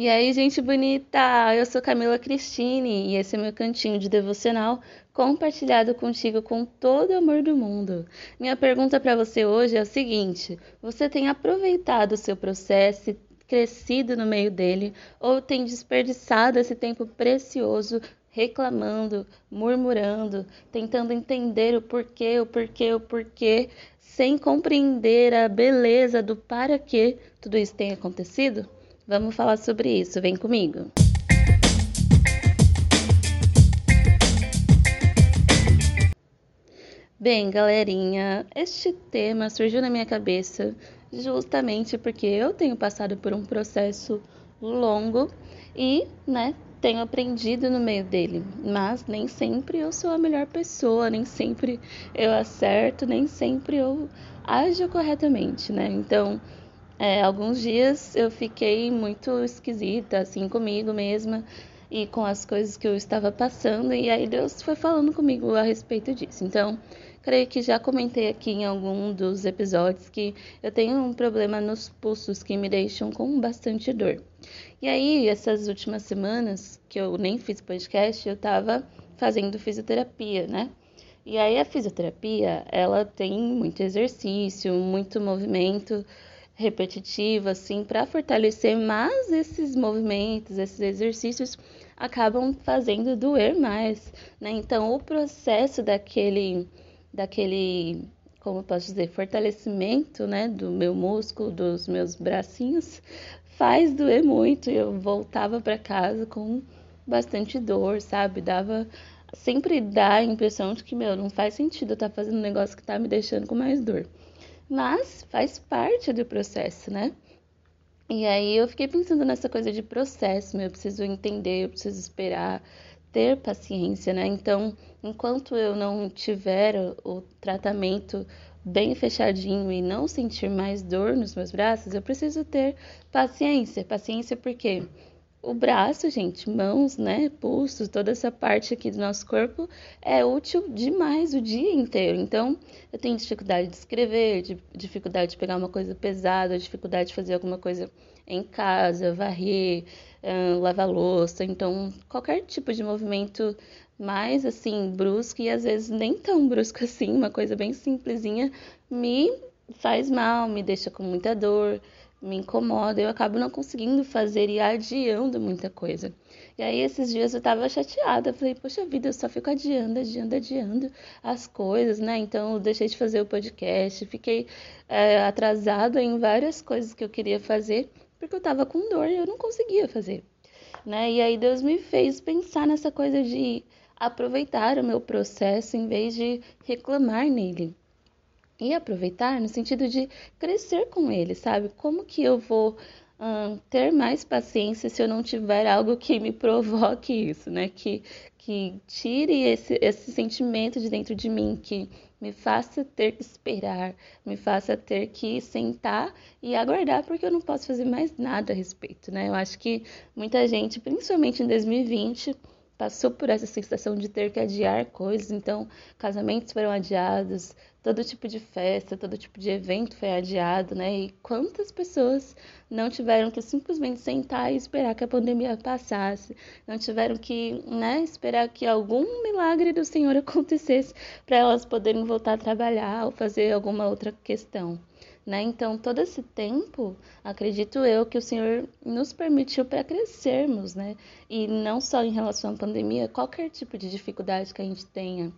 E aí, gente bonita, eu sou Camila Cristine e esse é meu cantinho de devocional compartilhado contigo com todo o amor do mundo. Minha pergunta para você hoje é o seguinte: você tem aproveitado o seu processo, crescido no meio dele, ou tem desperdiçado esse tempo precioso reclamando, murmurando, tentando entender o porquê, o porquê, o porquê, sem compreender a beleza do para que tudo isso tem acontecido? Vamos falar sobre isso, vem comigo. Bem, galerinha, este tema surgiu na minha cabeça justamente porque eu tenho passado por um processo longo e, né, tenho aprendido no meio dele, mas nem sempre eu sou a melhor pessoa, nem sempre eu acerto, nem sempre eu ajo corretamente, né? Então, é, alguns dias eu fiquei muito esquisita, assim, comigo mesma e com as coisas que eu estava passando, e aí Deus foi falando comigo a respeito disso. Então, creio que já comentei aqui em algum dos episódios que eu tenho um problema nos pulsos que me deixam com bastante dor. E aí, essas últimas semanas que eu nem fiz podcast, eu estava fazendo fisioterapia, né? E aí a fisioterapia, ela tem muito exercício, muito movimento, repetitiva, assim, para fortalecer, mas esses movimentos, esses exercícios acabam fazendo doer mais, né? Então, o processo daquele, daquele, como eu posso dizer, fortalecimento, né, do meu músculo, dos meus bracinhos, faz doer muito. Eu voltava para casa com bastante dor, sabe? Dava sempre dá a impressão de que, meu, não faz sentido estar tá fazendo um negócio que tá me deixando com mais dor mas faz parte do processo, né? E aí eu fiquei pensando nessa coisa de processo, meu, eu preciso entender, eu preciso esperar, ter paciência, né? Então, enquanto eu não tiver o tratamento bem fechadinho e não sentir mais dor nos meus braços, eu preciso ter paciência. Paciência porque o braço, gente, mãos, né, pulsos, toda essa parte aqui do nosso corpo é útil demais o dia inteiro. Então, eu tenho dificuldade de escrever, de, dificuldade de pegar uma coisa pesada, dificuldade de fazer alguma coisa em casa, varrer, lavar louça. Então, qualquer tipo de movimento mais assim brusco e às vezes nem tão brusco assim, uma coisa bem simplesinha, me faz mal, me deixa com muita dor me incomoda, eu acabo não conseguindo fazer e adiando muita coisa. E aí esses dias eu tava chateada, falei, poxa vida, eu só fico adiando, adiando, adiando as coisas, né? Então eu deixei de fazer o podcast, fiquei é, atrasada em várias coisas que eu queria fazer, porque eu tava com dor e eu não conseguia fazer, né? E aí Deus me fez pensar nessa coisa de aproveitar o meu processo em vez de reclamar nele e aproveitar no sentido de crescer com ele, sabe? Como que eu vou ter mais paciência se eu não tiver algo que me provoque isso, né? Que, que tire esse, esse sentimento de dentro de mim, que me faça ter que esperar, me faça ter que sentar e aguardar, porque eu não posso fazer mais nada a respeito, né? Eu acho que muita gente, principalmente em 2020, passou por essa sensação de ter que adiar coisas, então casamentos foram adiados, todo tipo de festa, todo tipo de evento foi adiado, né? E quantas pessoas não tiveram que simplesmente sentar e esperar que a pandemia passasse, não tiveram que, né, esperar que algum milagre do Senhor acontecesse para elas poderem voltar a trabalhar ou fazer alguma outra questão. Né? Então, todo esse tempo, acredito eu que o Senhor nos permitiu para crescermos, né? E não só em relação à pandemia, qualquer tipo de dificuldade que a gente tenha,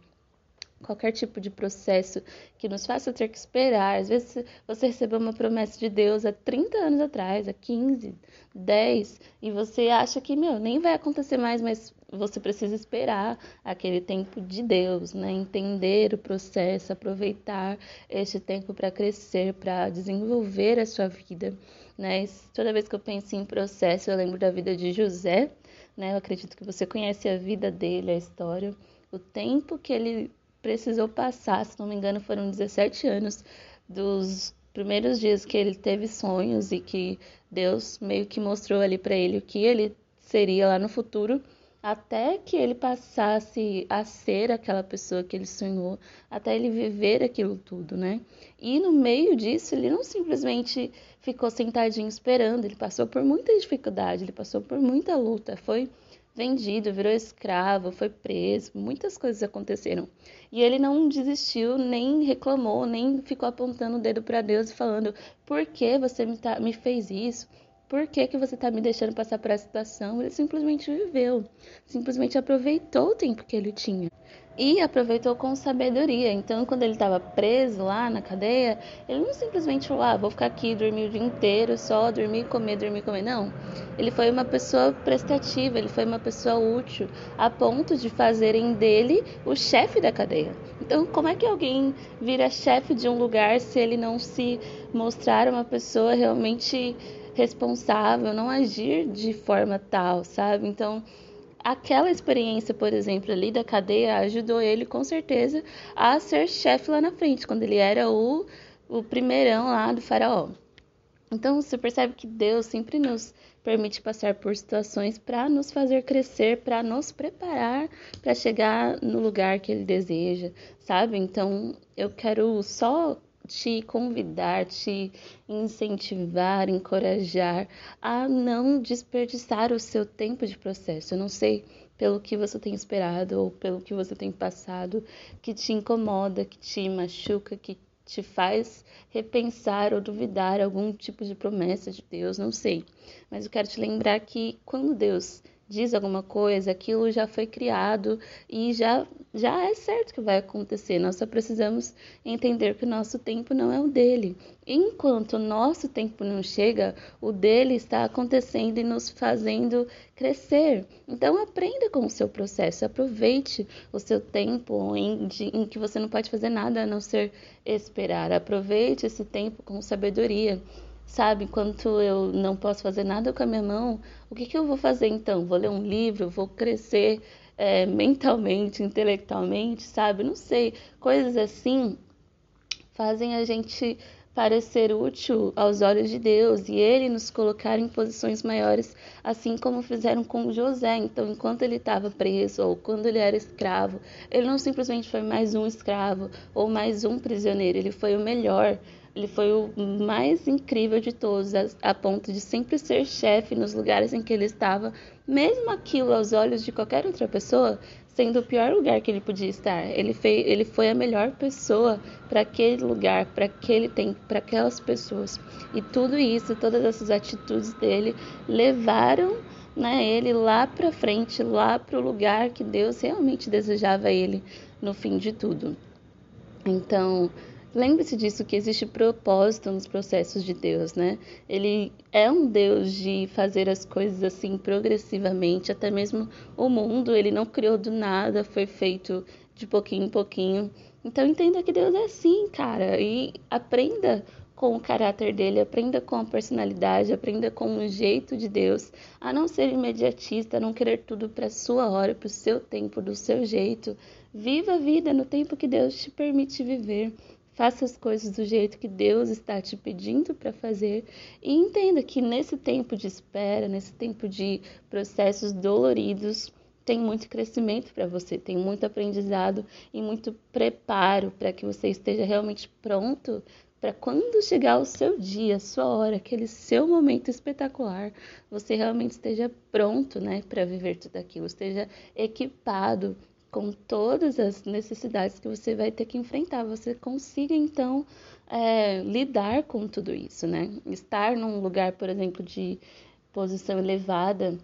qualquer tipo de processo que nos faça ter que esperar. Às vezes você recebeu uma promessa de Deus há 30 anos atrás, há 15, 10, e você acha que, meu, nem vai acontecer mais, mas você precisa esperar aquele tempo de Deus, né? Entender o processo, aproveitar este tempo para crescer, para desenvolver a sua vida, né? Toda vez que eu penso em processo, eu lembro da vida de José, né? Eu acredito que você conhece a vida dele, a história, o tempo que ele precisou passar, se não me engano, foram 17 anos dos primeiros dias que ele teve sonhos e que Deus meio que mostrou ali para ele o que ele seria lá no futuro até que ele passasse a ser aquela pessoa que ele sonhou, até ele viver aquilo tudo, né? E no meio disso, ele não simplesmente ficou sentadinho esperando, ele passou por muita dificuldade, ele passou por muita luta, foi vendido, virou escravo, foi preso, muitas coisas aconteceram. E ele não desistiu, nem reclamou, nem ficou apontando o dedo para Deus e falando: por que você me, tá, me fez isso? Por que, que você está me deixando passar por essa situação? Ele simplesmente viveu, simplesmente aproveitou o tempo que ele tinha e aproveitou com sabedoria. Então, quando ele estava preso lá na cadeia, ele não simplesmente falou: ah, vou ficar aqui dormir o dia inteiro, só dormir, comer, dormir, comer. Não. Ele foi uma pessoa prestativa, ele foi uma pessoa útil, a ponto de fazerem dele o chefe da cadeia. Então, como é que alguém vira chefe de um lugar se ele não se mostrar uma pessoa realmente responsável, não agir de forma tal, sabe? Então, aquela experiência, por exemplo, ali da cadeia ajudou ele com certeza a ser chefe lá na frente, quando ele era o, o primeirão lá do faraó. Então, você percebe que Deus sempre nos permite passar por situações para nos fazer crescer, para nos preparar para chegar no lugar que Ele deseja, sabe? Então, eu quero só te convidar, te incentivar, encorajar a não desperdiçar o seu tempo de processo. Eu não sei pelo que você tem esperado ou pelo que você tem passado que te incomoda, que te machuca, que te faz repensar ou duvidar algum tipo de promessa de Deus, não sei. Mas eu quero te lembrar que quando Deus diz alguma coisa, aquilo já foi criado e já, já é certo que vai acontecer. Nós só precisamos entender que o nosso tempo não é o dele. Enquanto o nosso tempo não chega, o dele está acontecendo e nos fazendo crescer. Então aprenda com o seu processo, aproveite o seu tempo em, de, em que você não pode fazer nada a não ser esperar. Aproveite esse tempo com sabedoria sabe? Enquanto eu não posso fazer nada com a minha mão, o que, que eu vou fazer então? Vou ler um livro, vou crescer é, mentalmente, intelectualmente, sabe? Não sei. Coisas assim fazem a gente parecer útil aos olhos de Deus e ele nos colocar em posições maiores, assim como fizeram com José. Então, enquanto ele estava preso ou quando ele era escravo, ele não simplesmente foi mais um escravo ou mais um prisioneiro, ele foi o melhor. Ele foi o mais incrível de todos, a, ponto de sempre ser chefe nos lugares em que ele estava, mesmo aquilo aos olhos de qualquer outra pessoa, sendo o pior lugar que ele podia estar. Ele, ele foi a melhor pessoa para aquele lugar, para aquele tempo, para aquelas pessoas. E tudo isso, todas essas atitudes dele levaram né, ele lá para frente, lá para o lugar que Deus realmente desejava ele no fim de tudo. Então, Lembre-se disso que existe propósito nos processos de Deus, né? Ele é um Deus de fazer as coisas assim progressivamente, até mesmo o mundo, ele não criou do nada, foi feito de pouquinho em pouquinho. Então entenda que Deus é assim, cara, e aprenda com o caráter dele, aprenda com a personalidade, aprenda com o jeito de Deus, a não ser imediatista, a não querer tudo para sua hora, para o seu tempo, do seu jeito. Viva a vida no tempo que Deus te permite viver. Faça as coisas do jeito que Deus está te pedindo para fazer. E entenda que nesse tempo de espera, nesse tempo de processos doloridos, tem muito crescimento para você, tem muito aprendizado e muito preparo para que você esteja realmente pronto para quando chegar o seu dia, a sua hora, aquele seu momento espetacular, você realmente esteja pronto, né, para viver tudo aquilo, esteja equipado com todas as necessidades que você vai ter que enfrentar, você consiga então é, lidar com tudo isso, né? Estar num lugar, por exemplo, de posição elevada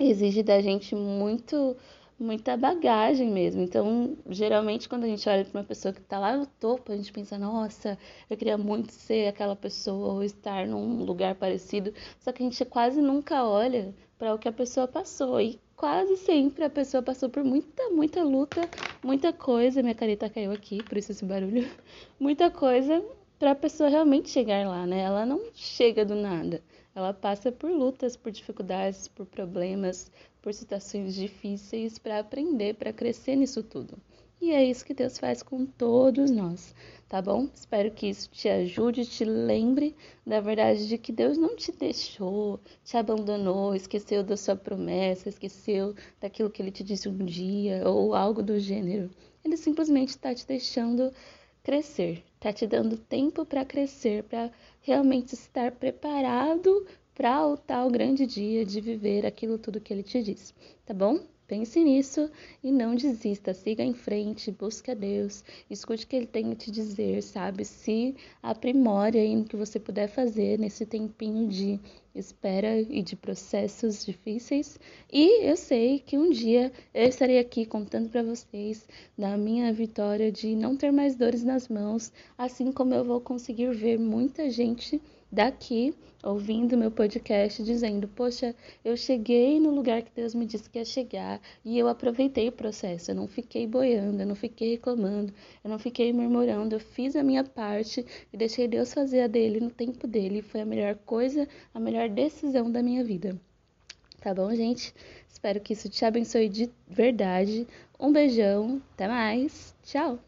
exige da gente muito muita bagagem mesmo. Então, geralmente, quando a gente olha para uma pessoa que está lá no topo, a gente pensa, nossa, eu queria muito ser aquela pessoa ou estar num lugar parecido. Só que a gente quase nunca olha para o que a pessoa passou. E quase sempre a pessoa passou por muita, muita luta, muita coisa. Minha careta caiu aqui, por isso esse barulho. Muita coisa para a pessoa realmente chegar lá, né? Ela não chega do nada. Ela passa por lutas, por dificuldades, por problemas, por situações difíceis para aprender, para crescer nisso tudo. E é isso que Deus faz com todos nós, tá bom? Espero que isso te ajude, te lembre da verdade de que Deus não te deixou, te abandonou, esqueceu da sua promessa, esqueceu daquilo que ele te disse um dia ou algo do gênero. Ele simplesmente está te deixando crescer, está te dando tempo para crescer, para realmente estar preparado para o tal grande dia de viver aquilo tudo que ele te diz, tá bom? Pense nisso e não desista, siga em frente, busque a Deus, escute o que Ele tem a te dizer, sabe? Se aprimore aí no que você puder fazer nesse tempinho de espera e de processos difíceis. E eu sei que um dia eu estarei aqui contando para vocês da minha vitória de não ter mais dores nas mãos, assim como eu vou conseguir ver muita gente daqui ouvindo meu podcast dizendo: Poxa, eu cheguei no lugar que Deus me disse que ia chegar e eu aproveitei o processo. Eu não fiquei boiando, eu não fiquei reclamando, eu não fiquei murmurando. Eu fiz a minha parte e deixei Deus fazer a dele no tempo dele. Foi a melhor coisa, a melhor decisão da minha vida. Tá bom, gente? Espero que isso te abençoe de verdade. Um beijão, até mais, tchau!